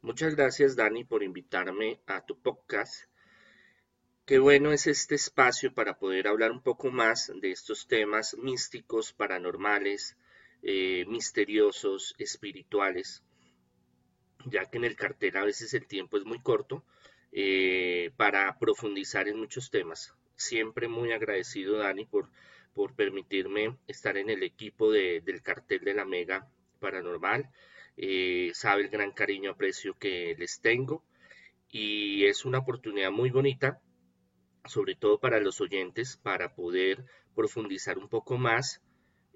Muchas gracias, Dani, por invitarme a tu podcast. Qué bueno es este espacio para poder hablar un poco más de estos temas místicos, paranormales, eh, misteriosos, espirituales, ya que en el cartel a veces el tiempo es muy corto eh, para profundizar en muchos temas. Siempre muy agradecido, Dani, por, por permitirme estar en el equipo del cartel de la Mega Paranormal. Eh, sabe el gran cariño, aprecio que les tengo y es una oportunidad muy bonita, sobre todo para los oyentes, para poder profundizar un poco más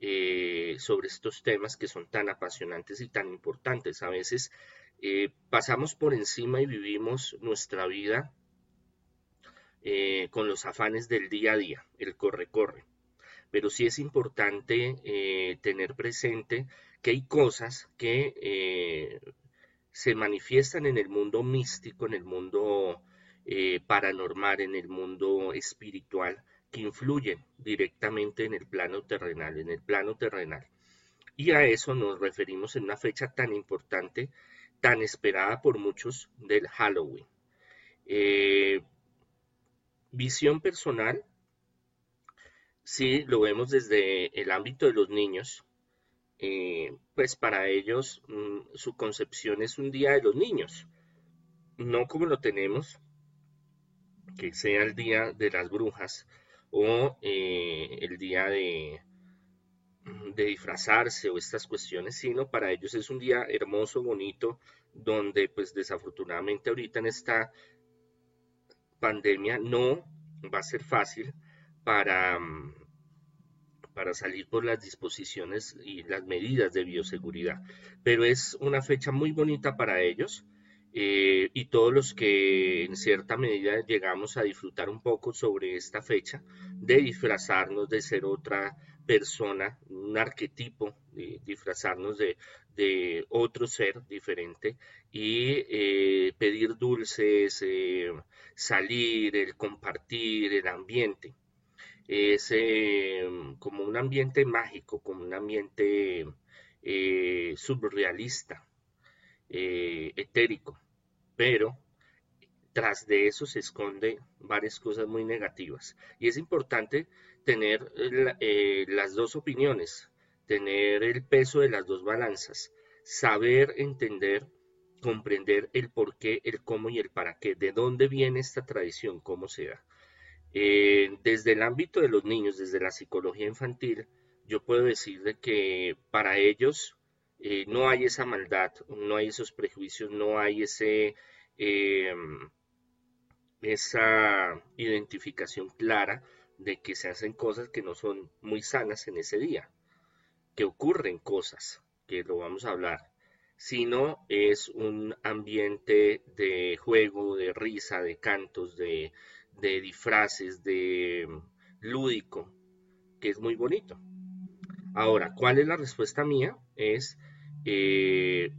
eh, sobre estos temas que son tan apasionantes y tan importantes. A veces eh, pasamos por encima y vivimos nuestra vida eh, con los afanes del día a día, el corre-corre. Pero sí es importante tener presente que hay cosas que se manifiestan en el mundo místico, en el mundo paranormal, en el mundo espiritual, que influyen directamente en el plano terrenal, en el plano terrenal. Y a eso nos referimos en una fecha tan importante, tan esperada por muchos del Halloween. Eh, visión personal, si lo vemos desde el ámbito de los niños, eh, pues para ellos mm, su concepción es un día de los niños, no como lo tenemos, que sea el día de las brujas, o eh, el día de, de disfrazarse o estas cuestiones, sino para ellos es un día hermoso, bonito, donde pues desafortunadamente ahorita en esta pandemia no va a ser fácil para, mm, para salir por las disposiciones y las medidas de bioseguridad. Pero es una fecha muy bonita para ellos eh, y todos los que en cierta medida llegamos a disfrutar un poco sobre esta fecha, de disfrazarnos de ser otra persona, un arquetipo, de disfrazarnos de, otro ser diferente y eh, pedir dulces, eh, salir, el compartir, el ambiente. Es como un ambiente mágico, como un ambiente surrealista, etérico pero tras de eso se esconde varias cosas muy negativas. Y es importante tener eh, las dos opiniones, tener el peso de las dos balanzas, saber entender, comprender el por qué, el cómo y el para qué, de dónde viene esta tradición, cómo se da. Eh, desde el ámbito de los niños, desde la psicología infantil, yo puedo decir de que para ellos eh, no hay esa maldad, no hay esos prejuicios, no hay ese, em, esa identificación clara de que se hacen cosas que no son muy sanas en ese día, que ocurren cosas, que lo vamos a hablar, sino es un ambiente de juego, de risa, de cantos, de, de disfraces, de lúdico, que es muy bonito. Ahora, ¿cuál es la respuesta mía? Es eh,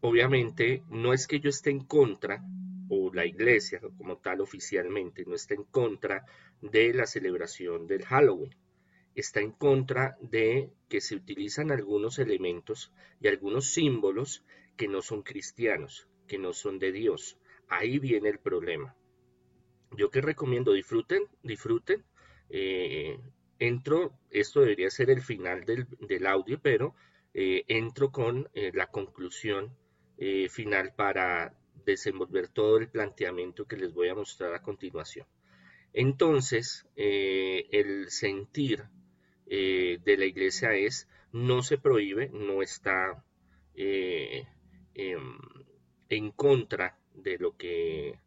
obviamente no es que yo esté en contra, o la iglesia como tal oficialmente, no está en contra de la celebración del Halloween. Está en contra de que se utilizan algunos elementos y algunos símbolos que no son cristianos, que no son de Dios. Ahí viene el problema. Yo que recomiendo, disfruten, disfruten. Eh, entro, esto debería ser el final del, audio, pero eh, entro con eh, la conclusión final para desenvolver todo el planteamiento que les voy a mostrar a continuación. Entonces, el sentir de la iglesia es, no se prohíbe, no está em, en contra de lo que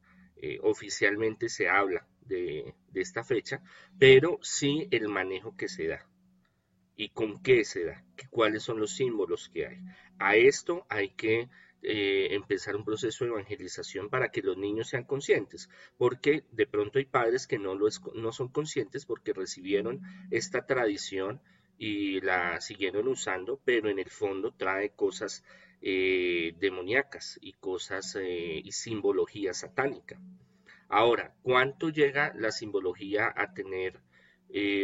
oficialmente se habla de, esta fecha, pero sí el manejo que se da y con qué se da, cuáles son los símbolos que hay. A esto hay que eh, empezar un proceso de evangelización para que los niños sean conscientes, porque de pronto hay padres que no, lo no son conscientes porque recibieron esta tradición y la siguieron usando, pero en el fondo trae cosas eh, demoníacas y cosas eh, y simbología satánica. Ahora, ¿cuánto llega la simbología a tener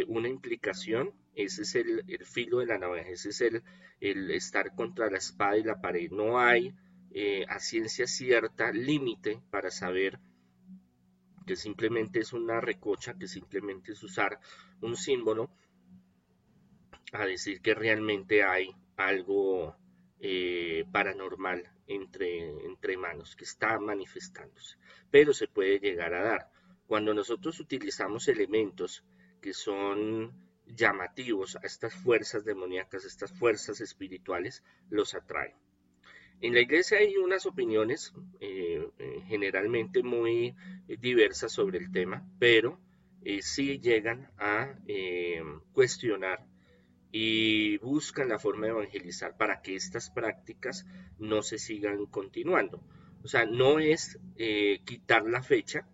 una implicación? Ese es el, filo de la navaja, ese es el, el, estar contra la espada y la pared. No hay eh, a ciencia cierta límite para saber que simplemente es una recocha, que simplemente es usar un símbolo, a decir que realmente hay algo eh, paranormal entre, manos que está manifestándose. Pero se puede llegar a dar. Cuando nosotros utilizamos elementos que son llamativos a estas fuerzas demoníacas, estas fuerzas espirituales, los atraen. En la iglesia hay unas opiniones eh, eh, generalmente muy diversas sobre el tema, pero eh, sí llegan a cuestionar y buscan la forma de evangelizar para que estas prácticas no se sigan continuando. O sea, no es quitar la fecha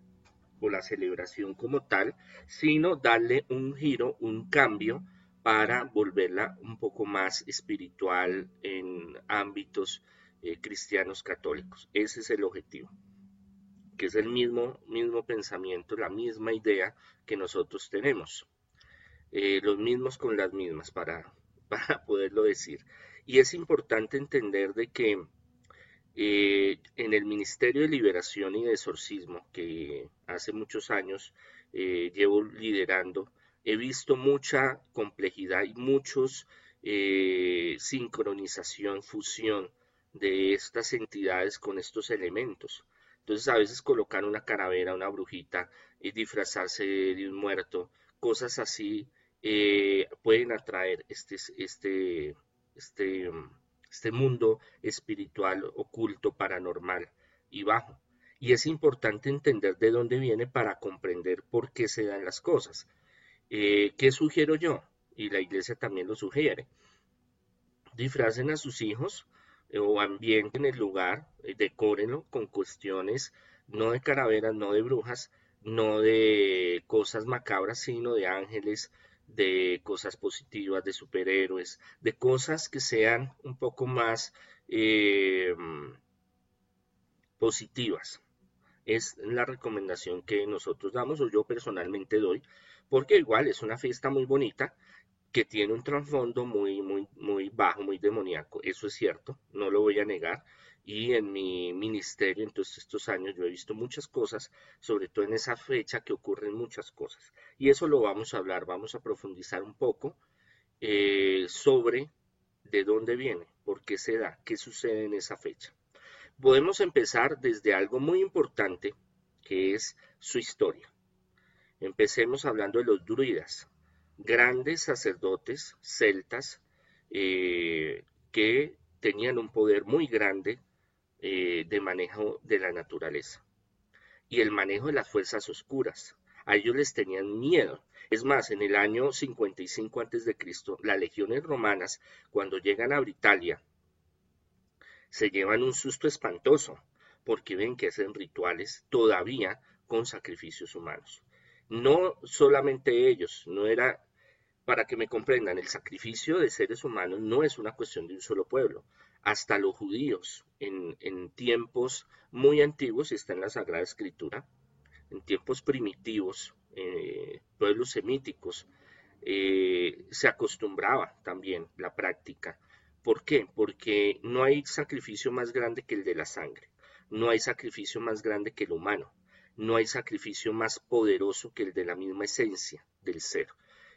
o la celebración como tal, sino darle un giro, un cambio para volverla un poco más espiritual en ámbitos eh, cristianos católicos. Ese es el objetivo, que es el mismo, mismo pensamiento, la misma idea que nosotros tenemos. Eh, los mismos con las mismas, para, para poderlo decir. Y es importante entender de que eh, en el Ministerio de Liberación y de Exorcismo, que hace muchos años llevo liderando, he visto mucha complejidad y muchos sincronización, fusión de estas entidades con estos elementos. Entonces a veces colocar una caravera, una brujita, y disfrazarse de un muerto, cosas así eh, pueden atraer este, este, este, este mundo espiritual, oculto, paranormal y bajo. Y es importante entender de dónde viene para comprender por qué se dan las cosas. Eh, ¿Qué sugiero yo? Y la iglesia también lo sugiere. Disfracen a sus hijos o ambiente en el lugar, eh, decórenlo con cuestiones no de caraveras, no de brujas, no de cosas macabras, sino de ángeles, de cosas positivas, de superhéroes, de cosas que sean un poco más eh, positivas. Es la recomendación que nosotros damos o yo personalmente doy, porque igual es una fiesta muy bonita que tiene un trasfondo muy, muy, muy bajo, muy demoníaco. Eso es cierto, no lo voy a negar. Y en mi ministerio, en todos estos años, yo he visto muchas cosas, sobre todo en esa fecha que ocurren muchas cosas. Y eso lo vamos a hablar, vamos a profundizar un poco eh, sobre de dónde viene, por qué se da, qué sucede en esa fecha. Podemos empezar desde algo muy importante, que es su historia. Empecemos hablando de los druidas grandes sacerdotes celtas eh, que tenían un poder muy grande eh, de manejo de la naturaleza y el manejo de las fuerzas oscuras. A ellos les tenían miedo. Es más, en el año 55 a.C., las legiones romanas, cuando llegan a Britalia, se llevan un susto espantoso, porque ven que hacen rituales todavía con sacrificios humanos. No solamente ellos, no era, para que me comprendan, el sacrificio de seres humanos no es una cuestión de un solo pueblo. Hasta los judíos en, tiempos muy antiguos, está en la Sagrada Escritura, en tiempos primitivos, eh, pueblos semíticos, eh, se acostumbraba también la práctica. ¿Por qué? Porque no hay sacrificio más grande que el de la sangre, no hay sacrificio más grande que el humano no hay sacrificio más poderoso que el de la misma esencia del ser.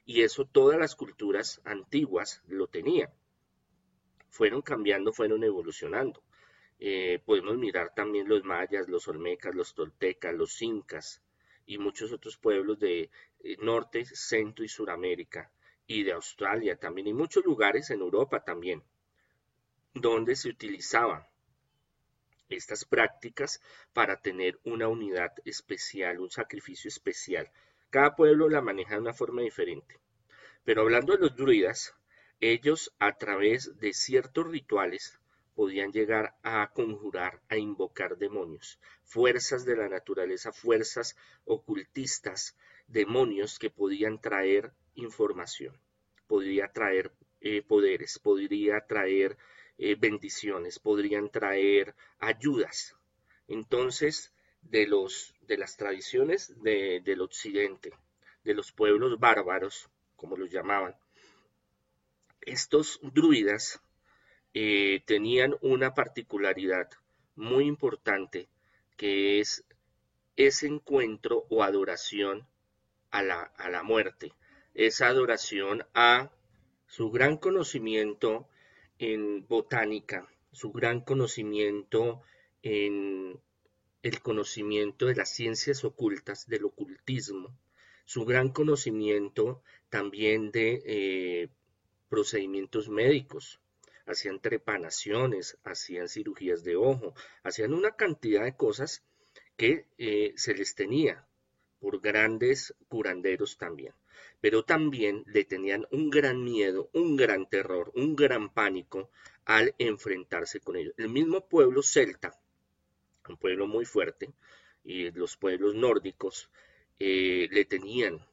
Y eso todas las culturas antiguas lo tenían. Fueron cambiando, fueron evolucionando. Eh, podemos mirar también los mayas, los olmecas, los toltecas, los incas y muchos otros pueblos de eh, Norte, Centro y Suramérica y de Australia también y muchos lugares en Europa también, donde se utilizaba estas prácticas para tener una unidad especial, un sacrificio especial. Cada pueblo la maneja de una forma diferente. Pero hablando de los druidas, ellos a través de ciertos rituales podían llegar a conjurar, a invocar demonios, fuerzas de la naturaleza, fuerzas ocultistas, demonios que podían traer información, podría traer eh, poderes, podría traer eh, bendiciones, podrían traer ayudas. Entonces, de, los, de las tradiciones del occidente, de los pueblos bárbaros, como los llamaban, estos druidas eh, tenían una particularidad muy importante que es ese encuentro o adoración a la, a la muerte, esa adoración a su gran conocimiento en botánica, su gran conocimiento en el conocimiento de las ciencias ocultas, del ocultismo, su gran conocimiento también de eh, procedimientos médicos. Hacían trepanaciones, hacían cirugías de ojo, hacían una cantidad de cosas que eh, se les tenía por grandes curanderos también. Pero también le tenían un gran miedo, un gran terror, un gran pánico al enfrentarse con ellos. El mismo pueblo celta, un pueblo muy fuerte, y los pueblos nórdicos eh, le tenían,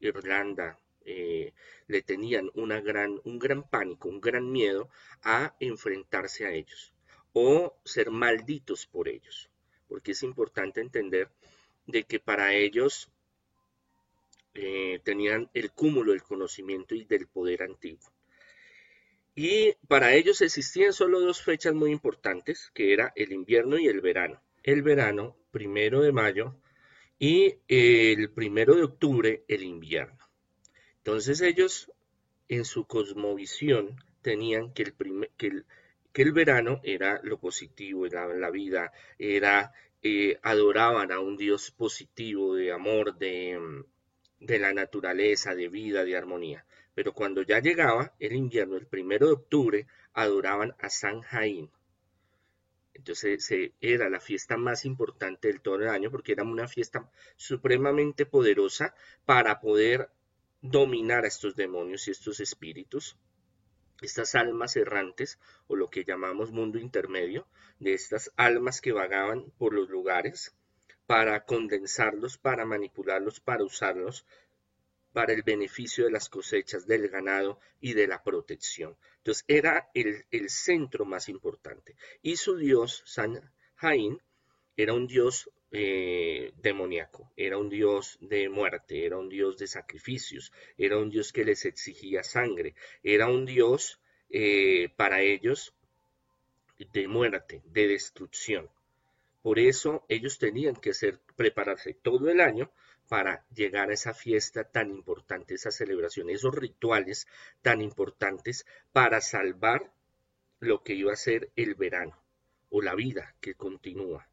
Irlanda, eh, le tenían una gran, un gran pánico, un gran miedo a enfrentarse a ellos o ser malditos por ellos, porque es importante entender de que para ellos eh, tenían el cúmulo del conocimiento y del poder antiguo. Y para ellos existían solo dos fechas muy importantes, que era el invierno y el verano. El verano, primero de mayo, y el primero de octubre, el invierno. Entonces ellos, en su cosmovisión, tenían que el, verano era lo positivo, era la vida, era, eh, adoraban a un Dios positivo, de amor, de, la naturaleza, de vida, de armonía. Pero cuando ya llegaba el invierno, el primero de octubre, adoraban a San Jaín. Entonces era la fiesta más importante del todo el año porque era una fiesta supremamente poderosa para poder dominar a estos demonios y estos espíritus, estas almas errantes o lo que llamamos mundo intermedio, de estas almas que vagaban por los lugares para condensarlos, para manipularlos, para usarlos para el beneficio de las cosechas, del ganado y de la protección. Entonces era el, centro más importante. Y su dios, San Jaín, era un dios eh, demoníaco, era un dios de muerte, era un dios de sacrificios, era un dios que les exigía sangre, era un dios eh, para ellos de muerte, de destrucción. Por eso ellos tenían que prepararse todo el año para llegar a esa fiesta tan importante, esa celebración, esos rituales tan importantes para salvar lo que iba a ser el verano o la vida que continúa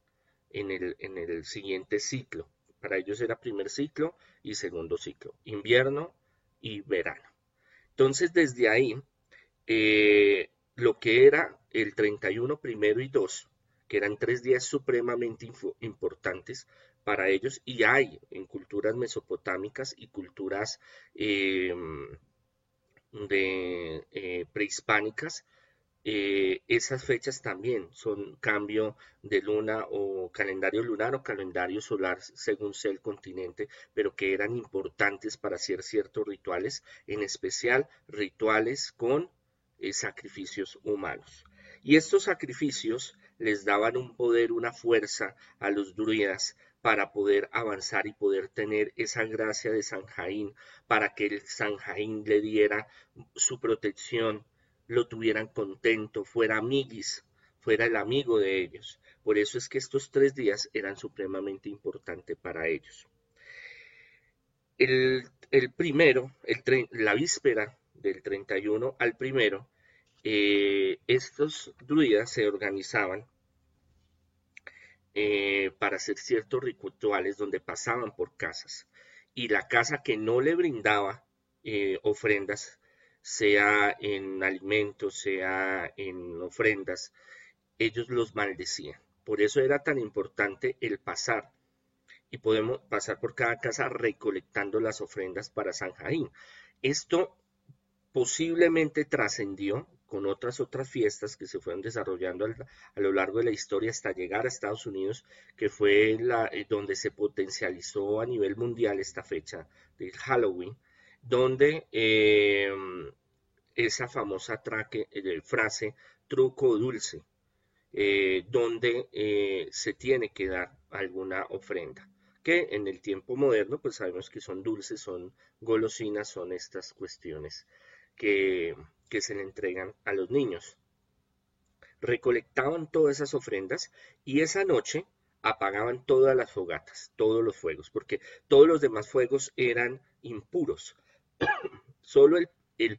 en el, en el siguiente ciclo. Para ellos era primer ciclo y segundo ciclo, invierno y verano. Entonces, desde ahí, eh, lo que era el 31 primero y 2, que eran tres días supremamente importantes, para ellos y hay en culturas mesopotámicas y culturas em, de, eh, prehispánicas eh, esas fechas también son cambio de luna o calendario lunar o calendario solar según sea el continente, pero que eran importantes para hacer ciertos rituales, en especial rituales con eh, sacrificios humanos. Y estos sacrificios les daban un poder, una fuerza a los druidas para poder avanzar y poder tener esa gracia de San Jaín, para que el San Jaín le diera su protección, lo tuvieran contento, fuera amiguis, fuera el amigo de ellos. Por eso es que estos tres días eran supremamente importantes para ellos. El, primero, el, la víspera del 31 al primero, eh, estos druidas se organizaban eh, para hacer ciertos rituales donde pasaban por casas. Y la casa que no le brindaba eh, ofrendas, sea en alimentos, sea en ofrendas, ellos los maldecían. Por eso era tan importante el pasar. Y podemos pasar por cada casa recolectando las ofrendas para San Jaín. Esto posiblemente trascendió con otras otras fiestas que se fueron desarrollando a lo largo de la historia hasta llegar a Estados Unidos, que fue la, eh, donde se potencializó a nivel mundial esta fecha de Halloween, donde em, esa famosa traque, eh, frase truco dulce, eh, donde se tiene que dar alguna ofrenda que en el tiempo moderno pues sabemos que son dulces, son golosinas, son estas cuestiones que, se le entregan a los niños. recolectaban todas esas ofrendas y esa noche apagaban todas las fogatas, todos los fuegos, porque todos los demás fuegos eran impuros. Solo el,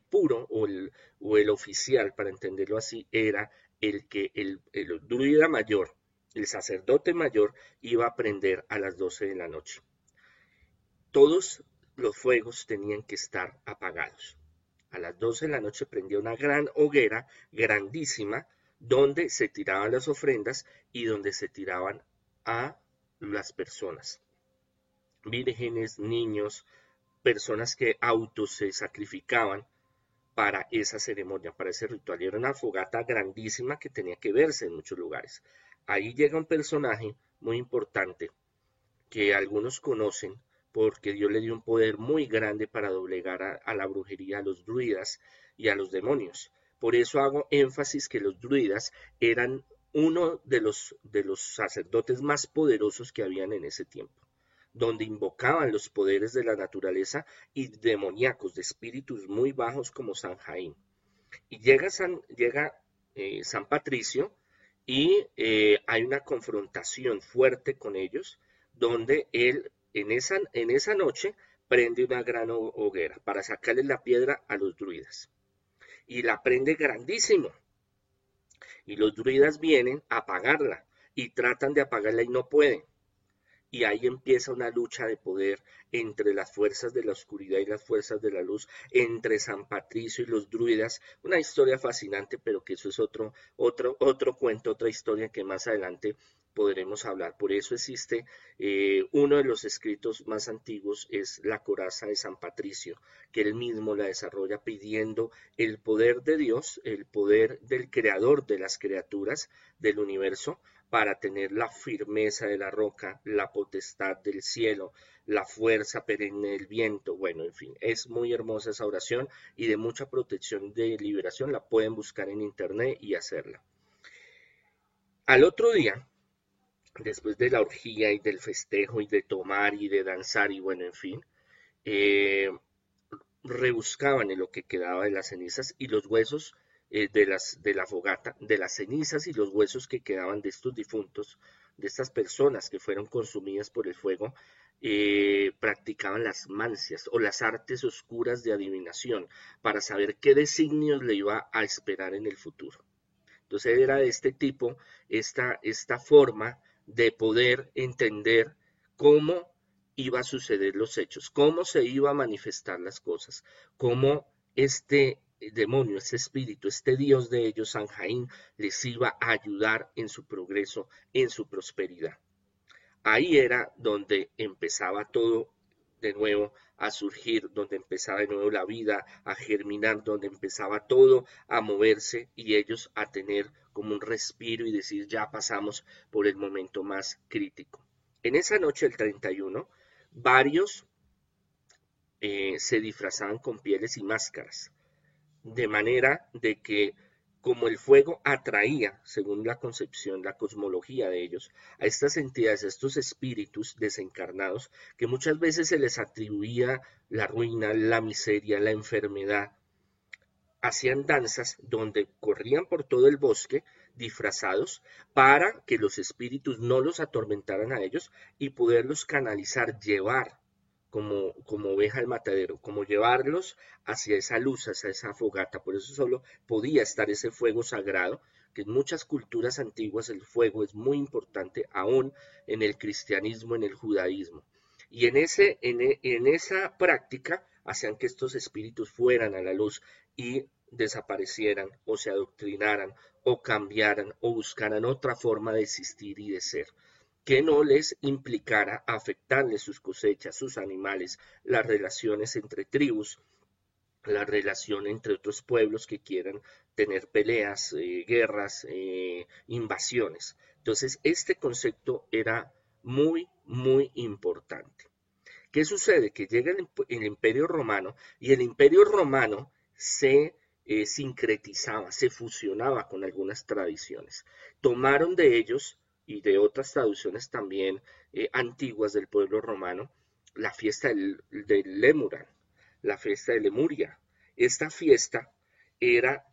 puro o el, o el, oficial, para entenderlo así, era el que el, el druida mayor, el sacerdote mayor, iba a prender a las 12 de la noche. Todos los fuegos tenían que estar apagados. A las 12 de la noche prendía una gran hoguera, grandísima, donde se tiraban las ofrendas y donde se tiraban a las personas. Vírgenes, niños, personas que autos se sacrificaban para esa ceremonia, para ese ritual. Y era una fogata grandísima que tenía que verse en muchos lugares. Ahí llega un personaje muy importante que algunos conocen porque Dios le dio un poder muy grande para doblegar a, la brujería, a los druidas y a los demonios. Por eso hago énfasis que los druidas eran uno de los, de los sacerdotes más poderosos que habían en ese tiempo, donde invocaban los poderes de la naturaleza y demoníacos, de espíritus muy bajos como San Jaín. Y llega San, llega, eh, San Patricio y eh, hay una confrontación fuerte con ellos, donde él en esa, en esa noche prende una gran hoguera para sacarle la piedra a los druidas. Y la prende grandísimo. Y los druidas vienen a apagarla y tratan de apagarla y no pueden. Y ahí empieza una lucha de poder entre las fuerzas de la oscuridad y las fuerzas de la luz, entre San Patricio y los druidas. Una historia fascinante, pero que eso es otro, otro, otro cuento, otra historia que más adelante podremos hablar. Por eso existe eh, uno de los escritos más antiguos, es la coraza de San Patricio, que él mismo la desarrolla pidiendo el poder de Dios, el poder del creador de las criaturas del universo, para tener la firmeza de la roca, la potestad del cielo, la fuerza perenne del viento. Bueno, en fin, es muy hermosa esa oración y de mucha protección de liberación. La pueden buscar en internet y hacerla. Al otro día, después de la orgía y del festejo y de tomar y de danzar y bueno, en fin, eh, rebuscaban en lo que quedaba de las cenizas y los huesos eh, de, las, de la fogata, de las cenizas y los huesos que quedaban de estos difuntos, de estas personas que fueron consumidas por el fuego, eh, practicaban las mancias o las artes oscuras de adivinación para saber qué designios le iba a esperar en el futuro. Entonces era de este tipo esta, esta forma de poder entender cómo iba a suceder los hechos, cómo se iba a manifestar las cosas, cómo este demonio, este espíritu, este Dios de ellos, San Jaín, les iba a ayudar en su progreso, en su prosperidad. Ahí era donde empezaba todo de nuevo a surgir, donde empezaba de nuevo la vida a germinar, donde empezaba todo a moverse y ellos a tener como un respiro y decir ya pasamos por el momento más crítico. En esa noche, el 31, varios eh, se disfrazaban con pieles y máscaras, de manera de que como el fuego atraía, según la concepción, la cosmología de ellos, a estas entidades, a estos espíritus desencarnados, que muchas veces se les atribuía la ruina, la miseria, la enfermedad, hacían danzas donde corrían por todo el bosque disfrazados para que los espíritus no los atormentaran a ellos y poderlos canalizar, llevar como, como oveja al matadero, como llevarlos hacia esa luz, hacia esa fogata. Por eso solo podía estar ese fuego sagrado, que en muchas culturas antiguas el fuego es muy importante, aún en el cristianismo, en el judaísmo. Y en, ese, en, en esa práctica hacían que estos espíritus fueran a la luz y desaparecieran o se adoctrinaran o cambiaran o buscaran otra forma de existir y de ser que no les implicara afectarles sus cosechas, sus animales, las relaciones entre tribus, la relación entre otros pueblos que quieran tener peleas, eh, guerras, eh, invasiones. Entonces, este concepto era muy, muy importante. ¿Qué sucede? Que llega el, imperio romano y el imperio romano se eh, sincretizaba, se fusionaba con algunas tradiciones. Tomaron de ellos y de otras traducciones también eh, antiguas del pueblo romano, la fiesta del, Lemuran, la fiesta de Lemuria. Esta fiesta era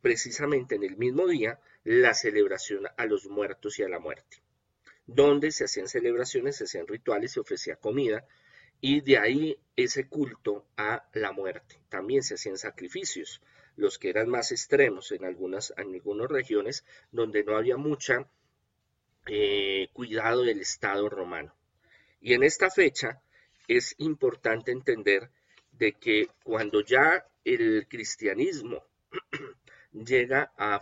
precisamente en el mismo día la celebración a los muertos y a la muerte, donde se hacían celebraciones, se hacían rituales, se ofrecía comida, y de ahí ese culto a la muerte. También se hacían sacrificios, los que eran más extremos en algunas, en algunas regiones donde no había mucha eh, cuidado del Estado romano. Y en esta fecha es importante entender de que cuando ya el cristianismo llega a,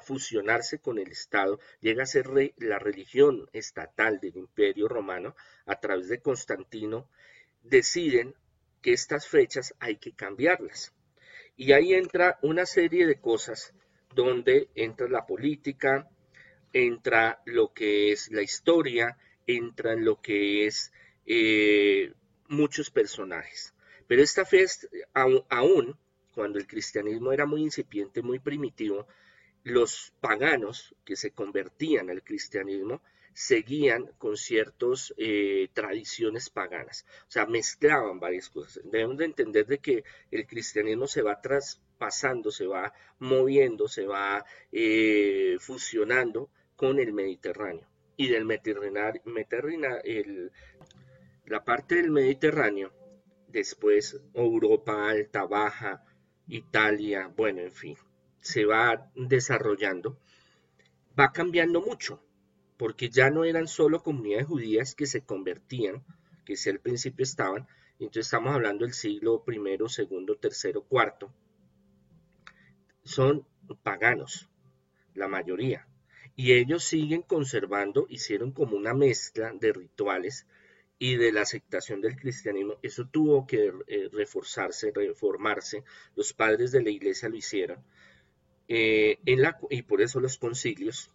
fusionarse con el Estado, llega a ser la religión estatal del Imperio Romano a través de Constantino, deciden que estas fechas hay que cambiarlas. Y ahí entra una serie de cosas donde entra la política, entra lo que es la historia, entra lo que es eh, muchos personajes. Pero esta fiesta, aún, cuando el cristianismo era muy incipiente, muy primitivo, los paganos que se convertían al cristianismo seguían con ciertas eh, tradiciones paganas, o sea, mezclaban varias cosas. Debemos de entender de que el cristianismo se va traspasando, se va moviendo, se va eh, fusionando con el Mediterráneo. Y del Mediterráneo, la parte del Mediterráneo, después Europa alta, baja, Italia, bueno, en fin, se va desarrollando, va cambiando mucho, porque ya no eran solo comunidades judías que se convertían, que si al principio estaban, entonces estamos hablando del siglo primero, segundo, tercero, cuarto, son paganos, la mayoría, y ellos siguen conservando, hicieron como una mezcla de rituales y de la aceptación del cristianismo, eso tuvo que eh, reforzarse, reformarse, los padres de la iglesia lo hicieron, eh, y por eso los concilios,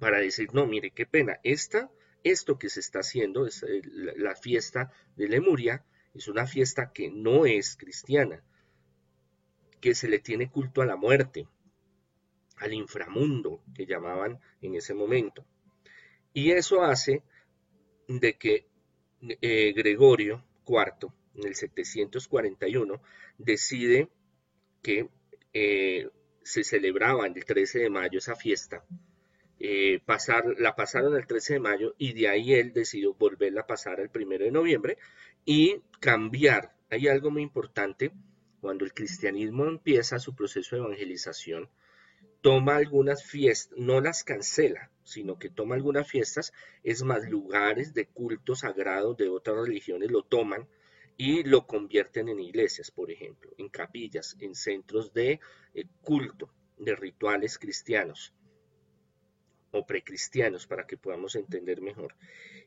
para decir, no, mire, qué pena, esta, esto que se está haciendo, es eh, la, fiesta de Lemuria, es una fiesta que no es cristiana, que se le tiene culto a la muerte, al inframundo, que llamaban en ese momento. Y eso hace de que eh, Gregorio IV, en el 741, decide que eh, se celebraba el 13 de mayo esa fiesta, eh, pasar, la pasaron el 13 de mayo y de ahí él decidió volverla a pasar el 1 de noviembre y cambiar. Hay algo muy importante, cuando el cristianismo empieza su proceso de evangelización, toma algunas fiestas, no las cancela, sino que toma algunas fiestas, es más, lugares de culto sagrado de otras religiones lo toman y lo convierten en iglesias, por ejemplo, en capillas, en centros de eh, culto, de rituales cristianos o precristianos, para que podamos entender mejor.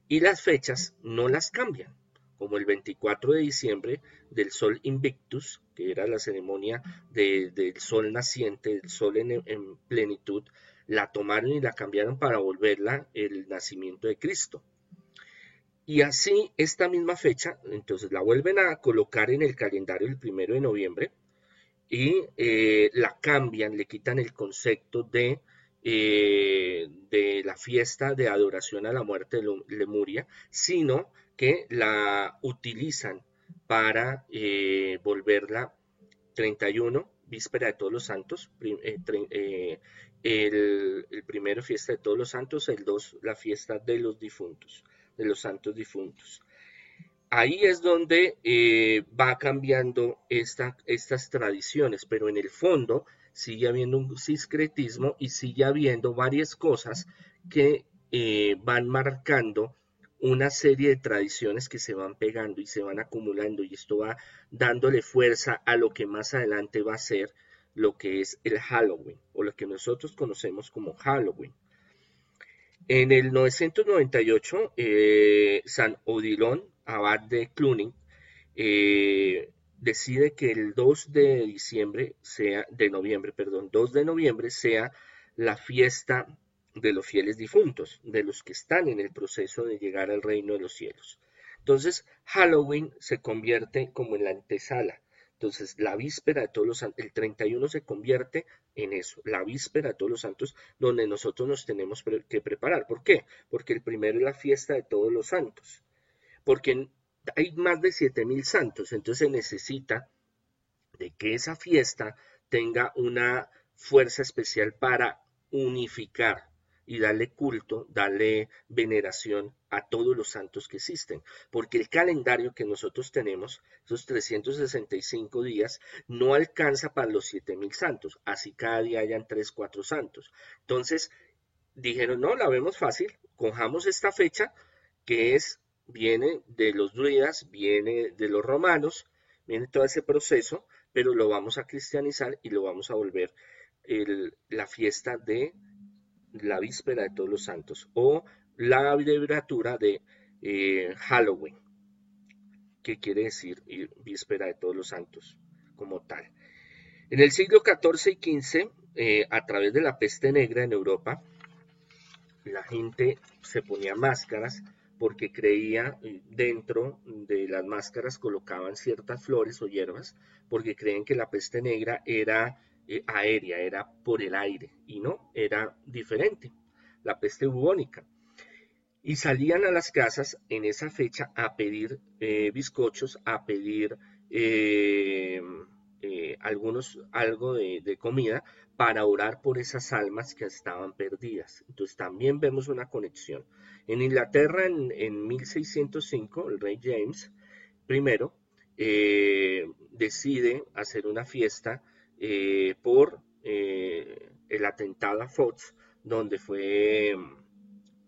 Y las fechas no las cambian, como el 24 de diciembre del Sol Invictus, que era la ceremonia del sol naciente, del sol en, plenitud, la tomaron y la cambiaron para volverla el nacimiento de Cristo. Y así, esta misma fecha, entonces la vuelven a colocar en el calendario el primero de noviembre y eh, la cambian, le quitan el concepto de, eh, de la fiesta de adoración a la muerte de Lemuria, sino que la utilizan para eh, volverla 31, víspera de todos los santos, eh, eh, el, primero fiesta de todos los santos, el dos la fiesta de los difuntos, de los santos difuntos. Ahí es donde va cambiando estas tradiciones, pero en el fondo sigue habiendo un discretismo y sigue habiendo varias cosas que van marcando una serie de tradiciones que se van pegando y se van acumulando y esto va dándole fuerza a lo que más adelante va a ser lo que es el Halloween o lo que nosotros conocemos como Halloween. En el 998, eh, San Odilon, abad de Cluny, eh, decide que el 2 de diciembre sea, de noviembre, perdón, 2 de noviembre sea la fiesta de los fieles difuntos, de los que están en el proceso de llegar al reino de los cielos. Entonces, Halloween se convierte como en la antesala. Entonces, la víspera de todos los santos, el 31 se convierte en eso, la víspera de todos los santos, donde nosotros nos tenemos que preparar. ¿Por qué? Porque el primero es la fiesta de todos los santos. Porque hay más de 7000 santos, entonces se necesita de que esa fiesta tenga una fuerza especial para unificar y darle culto, darle veneración a todos los santos que existen. Porque el calendario que nosotros tenemos, esos 365 días, no alcanza para los 7000 santos. Así cada día hayan 3, 4 santos. Entonces, dijeron, no, la vemos fácil, cojamos esta fecha que es, viene de los druidas, viene de los romanos, viene todo ese proceso, pero lo vamos a cristianizar y lo vamos a volver la fiesta de la víspera de todos los santos o la abreviatura de eh, Halloween, que quiere decir víspera de todos los santos como tal. En el siglo XIV y XV, eh, a través de la peste negra en Europa, la gente se ponía máscaras porque creía eh, dentro de las máscaras colocaban ciertas flores o hierbas porque creen que la peste negra era eh, aérea, era por el aire y no, era diferente, la peste bubónica. Y salían a las casas en esa fecha a pedir eh, bizcochos, a pedir algunos, algo de, comida para orar por esas almas que estaban perdidas. Entonces también vemos una conexión. En Inglaterra, en, 1605, el rey James I eh, decide hacer una fiesta eh, por eh, el atentado a Fox, donde fue,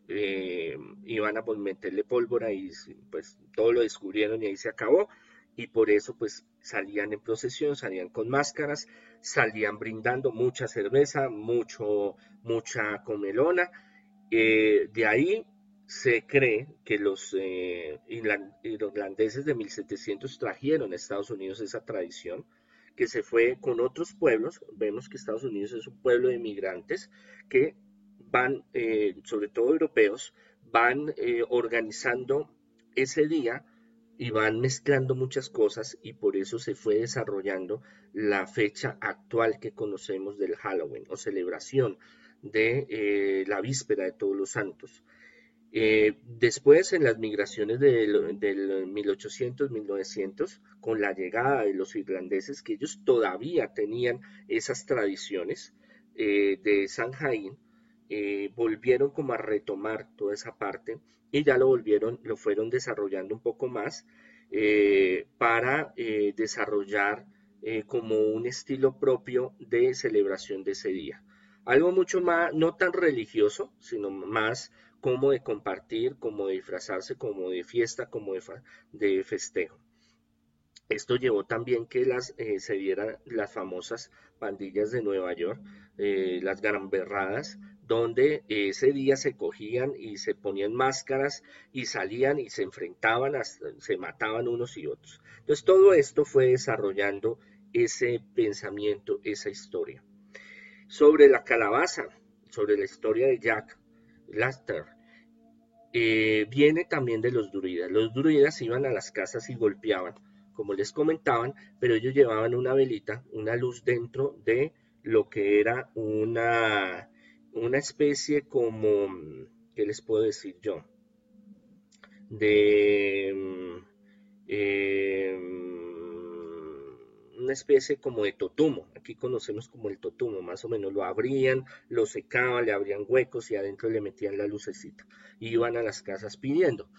iban a meterle pólvora y pues todo lo descubrieron y ahí se acabó. Y por eso pues salían en procesión, salían con máscaras, salían brindando mucha cerveza, mucho, mucha comelona. de ahí se cree que los eh, irlandeses de 1700 trajeron a Estados Unidos esa tradición, que se fue con otros pueblos. Vemos que Estados Unidos es un pueblo de migrantes que van, eh, sobre todo europeos, van eh, organizando ese día y van mezclando muchas cosas y por eso se fue desarrollando la fecha actual que conocemos del Halloween o celebración de la víspera de todos los santos. Eh, después, en las migraciones del, 1800-1900, con la llegada de los irlandeses, que ellos todavía tenían esas tradiciones eh, de San Jaín, eh, volvieron como a retomar toda esa parte y ya lo volvieron, lo fueron desarrollando un poco más para desarrollar como un estilo propio de celebración de ese día. Algo mucho más, no tan religioso, sino más como de compartir, como de disfrazarse, como de fiesta, como de, festejo. Esto llevó también que las, eh, se dieran las famosas pandillas de Nueva York, eh, las granberradas, donde ese día se cogían y se ponían máscaras y salían y se enfrentaban, se mataban unos y otros. Entonces todo esto fue desarrollando ese pensamiento, esa historia. Sobre la calabaza, sobre la historia de Jack Laster, eh, viene también de los druidas. Los druidas iban a las casas y golpeaban, como les comentaban, pero ellos llevaban una velita, una luz dentro de lo que era una, una especie como, ¿qué les puedo decir yo? De... Mm, eh, una especie como de totumo. Aquí conocemos como el totumo, más o menos lo abrían, lo secaban, le abrían huecos y adentro le metían la lucecita. Y iban a las casas pidiendo.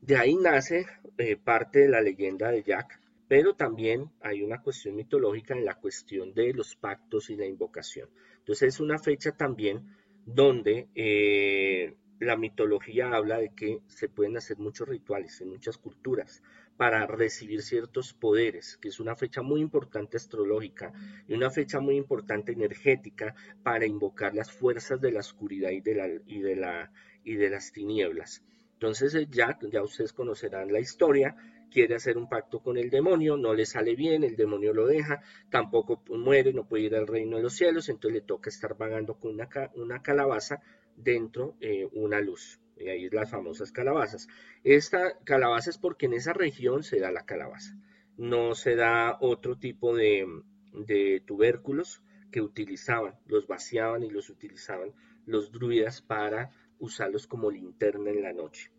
De ahí nace eh, parte de la leyenda de Jack, pero también hay una cuestión mitológica en la cuestión de los pactos y la invocación. Entonces es una fecha también donde eh, la mitología habla de que se pueden hacer muchos rituales en muchas culturas para recibir ciertos poderes, que es una fecha muy importante astrológica y una fecha muy importante energética para invocar las fuerzas de la oscuridad y de, la, y de, la, y de las tinieblas. Entonces Jack, ya ustedes conocerán la historia, quiere hacer un pacto con el demonio, no le sale bien, el demonio lo deja, tampoco muere, no puede ir al reino de los cielos, entonces le toca estar vagando con una, una calabaza dentro eh, una luz. Y ahí las famosas calabazas. Esta calabaza es porque en esa región se da la calabaza. No se da otro tipo de, de tubérculos que utilizaban, los vaciaban y los utilizaban los druidas para usarlos como linterna en la noche.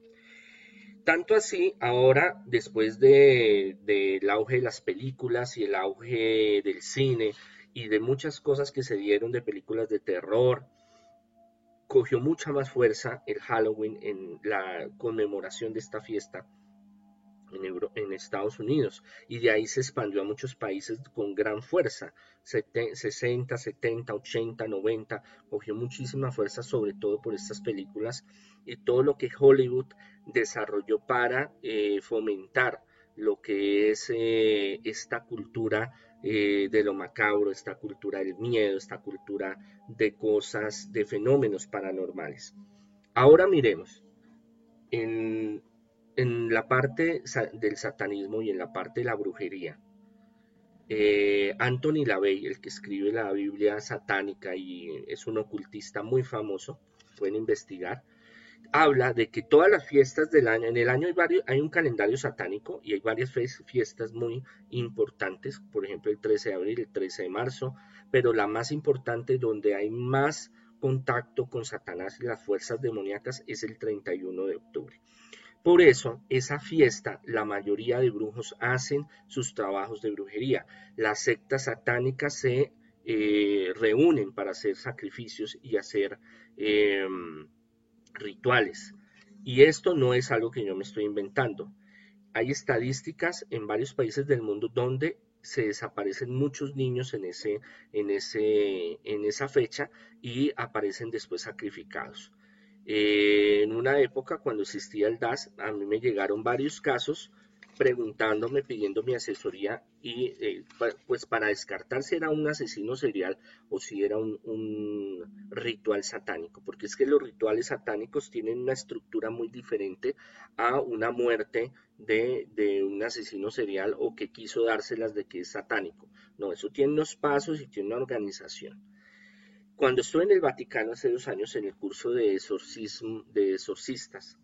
Tanto así, ahora, después del auge de las películas y el auge del cine y de muchas cosas que se dieron de películas de terror, cogió mucha más fuerza el Halloween en la conmemoración de esta fiesta en, Estados Unidos y de ahí se expandió a muchos países con gran fuerza, 60, 70, 80, 90, cogió muchísima fuerza sobre todo por estas películas y todo lo que Hollywood desarrolló para eh, fomentar lo que es eh, esta cultura eh, de lo macabro, esta cultura del miedo, esta cultura de cosas, de fenómenos paranormales. Ahora miremos, en, la parte del satanismo y en la parte de la brujería, eh, Anthony LaVey, el que escribe la Biblia satánica y es un ocultista muy famoso, pueden investigar, habla de que todas las fiestas del año, en el año hay, varios, hay un calendario satánico y hay varias fiestas muy importantes, por ejemplo el 13 de abril, el 13 de marzo, pero la más importante donde hay más contacto con Satanás y las fuerzas demoníacas es el 31 de octubre. Por eso, esa fiesta, la mayoría de brujos hacen sus trabajos de brujería. Las sectas satánicas se eh, reúnen para hacer sacrificios y hacer... Em, rituales. Y esto no es algo que yo me estoy inventando. Hay estadísticas en varios países del mundo donde se desaparecen muchos niños en, ese, en, ese, en esa fecha y aparecen después sacrificados. Eh, en una época cuando existía el DAS, a mí me llegaron varios casos preguntándome, pidiendo mi asesoría y eh, pues para descartar si era un asesino serial o si era un, ritual satánico, porque es que los rituales satánicos tienen una estructura muy diferente a una muerte de, de un asesino serial o que quiso dárselas de que es satánico. No, eso tiene unos pasos y tiene una organización. Cuando estuve en el Vaticano hace dos años en el curso de, de exorcistas,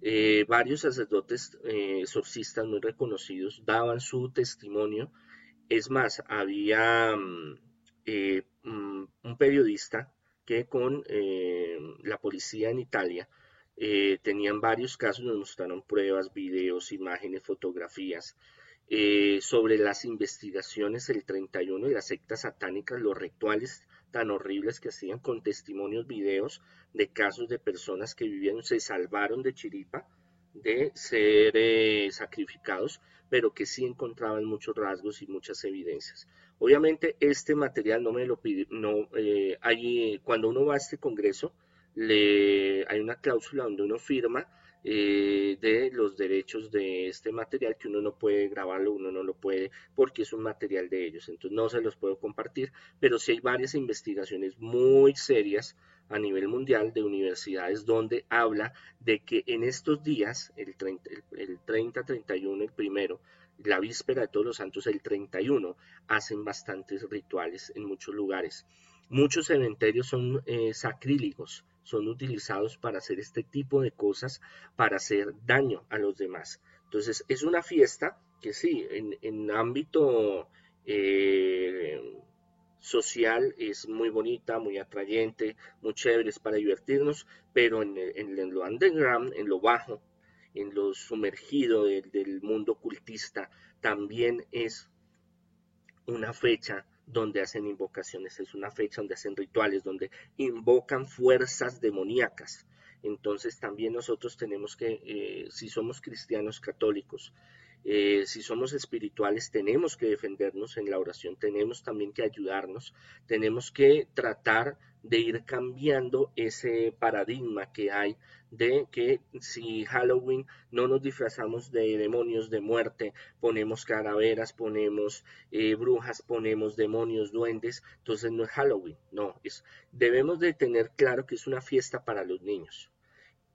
eh, varios sacerdotes eh, exorcistas muy reconocidos daban su testimonio. Es más, había mm, eh, mm, un periodista que con la policía en Italia tenían varios casos, nos mostraron pruebas, videos, imágenes, fotografías sobre las investigaciones el 31 de las sectas satánicas, los rituales tan horribles que hacían con testimonios, videos de casos de personas que vivían, se salvaron de chiripa de ser eh, sacrificados, pero que sí encontraban muchos rasgos y muchas evidencias. Obviamente este material no me lo pide, no, eh, cuando uno va a este congreso, le, hay una cláusula donde uno firma eh, de los derechos de este material que uno no puede grabarlo, uno no lo puede porque es un material de ellos, entonces no se los puedo compartir, pero sí hay varias investigaciones muy serias a nivel mundial de universidades donde habla de que en estos días, el 30, el 30 31, el primero, la víspera de todos los santos, el 31, hacen bastantes rituales en muchos lugares. Muchos cementerios son eh, sacrílegos, son utilizados para hacer este tipo de cosas, para hacer daño a los demás. Entonces, es una fiesta que sí, en, ámbito eh, social es muy bonita, muy atrayente, muy chévere, es para divertirnos, pero en, lo underground, en lo bajo, en lo sumergido del mundo ocultista, también es una fecha donde hacen invocaciones, es una fecha donde hacen rituales, donde invocan fuerzas demoníacas. Entonces también nosotros tenemos que, eh, si somos cristianos católicos, eh, si somos espirituales, tenemos que defendernos en la oración, tenemos también que ayudarnos, tenemos que tratar de ir cambiando ese paradigma que hay de que si Halloween no nos disfrazamos de demonios de muerte, ponemos calaveras, ponemos eh, brujas, ponemos demonios, duendes, entonces no es Halloween, no, es, debemos de tener claro que es una fiesta para los niños.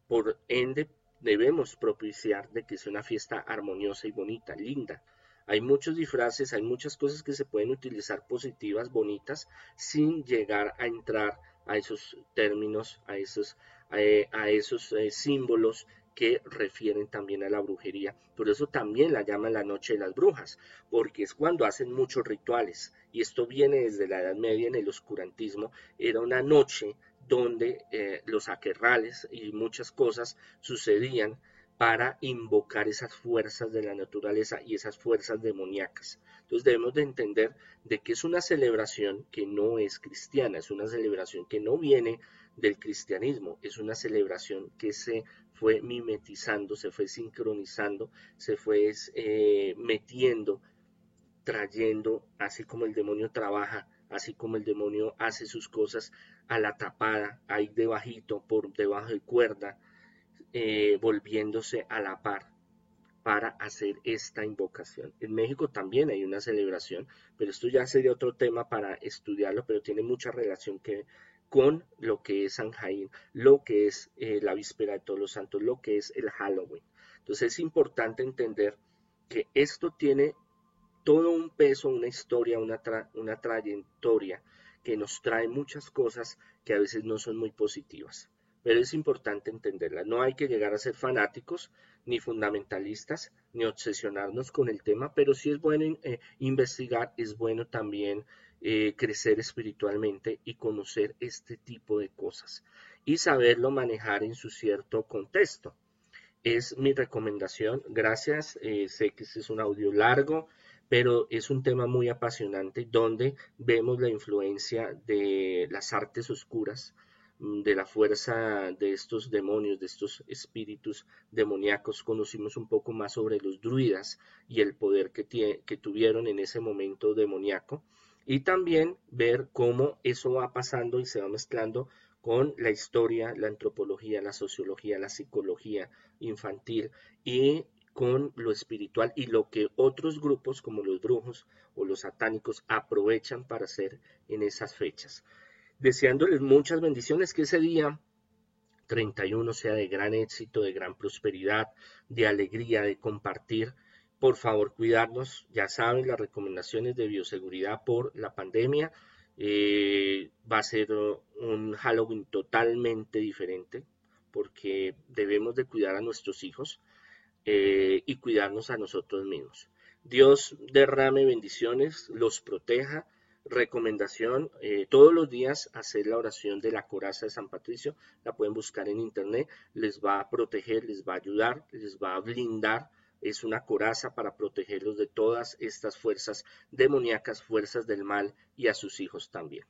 Por ende, debemos propiciar de que sea una fiesta armoniosa y bonita, linda. Hay muchos disfraces, hay muchas cosas que se pueden utilizar positivas, bonitas, sin llegar a entrar a esos términos, a esos, a, esos eh, símbolos que refieren también a la brujería. Por eso también la llaman la noche de las brujas, porque es cuando hacen muchos rituales. Y esto viene desde la Edad Media en el oscurantismo. Era una noche donde eh, los aquerrales y muchas cosas sucedían para invocar esas fuerzas de la naturaleza y esas fuerzas demoníacas. Entonces debemos de entender de que es una celebración que no es cristiana, es una celebración que no viene del cristianismo, es una celebración que se fue mimetizando, se fue sincronizando, se fue eh, metiendo, trayendo, así como el demonio trabaja, así como el demonio hace sus cosas a la tapada, ahí debajito, por debajo de cuerda, eh, volviéndose a la par para hacer esta invocación. En México también hay una celebración, pero esto ya sería otro tema para estudiarlo, pero tiene mucha relación con lo que es San Jaime, lo que es eh, la víspera de todos los santos, lo que es el Halloween. Entonces es importante entender que esto tiene todo un peso, una historia, una trayectoria que nos trae muchas cosas que a veces no son muy positivas pero es importante entenderla. No hay que llegar a ser fanáticos, ni fundamentalistas, ni obsesionarnos con el tema, pero sí es bueno eh, investigar, es bueno también eh, crecer espiritualmente y conocer este tipo de cosas y saberlo manejar en su cierto contexto. Es mi recomendación. Gracias. Eh, sé que este es un audio largo, pero es un tema muy apasionante donde vemos la influencia de las artes oscuras, de la fuerza de estos demonios, de estos espíritus demoníacos, conocimos un poco más sobre los druidas y el poder que, que tuvieron en ese momento demoníaco. Y también ver cómo eso va pasando y se va mezclando con la historia, la antropología, la sociología, la psicología infantil y con lo espiritual y lo que otros grupos como los brujos o los satánicos aprovechan para hacer en esas fechas deseándoles muchas bendiciones, que ese día 31 sea de gran éxito, de gran prosperidad, de alegría, de compartir. Por favor, cuidarnos. Ya saben las recomendaciones de bioseguridad por la pandemia. Eh, va a ser un Halloween totalmente diferente porque debemos de cuidar a nuestros hijos eh, y cuidarnos a nosotros mismos. Dios derrame bendiciones, los proteja recomendación, eh, todos los días hacer la oración de la coraza de San Patricio, la pueden buscar en internet, les va a proteger, les va a ayudar, les va a blindar, es una coraza para protegerlos de todas estas fuerzas demoníacas, fuerzas del mal y a sus hijos también.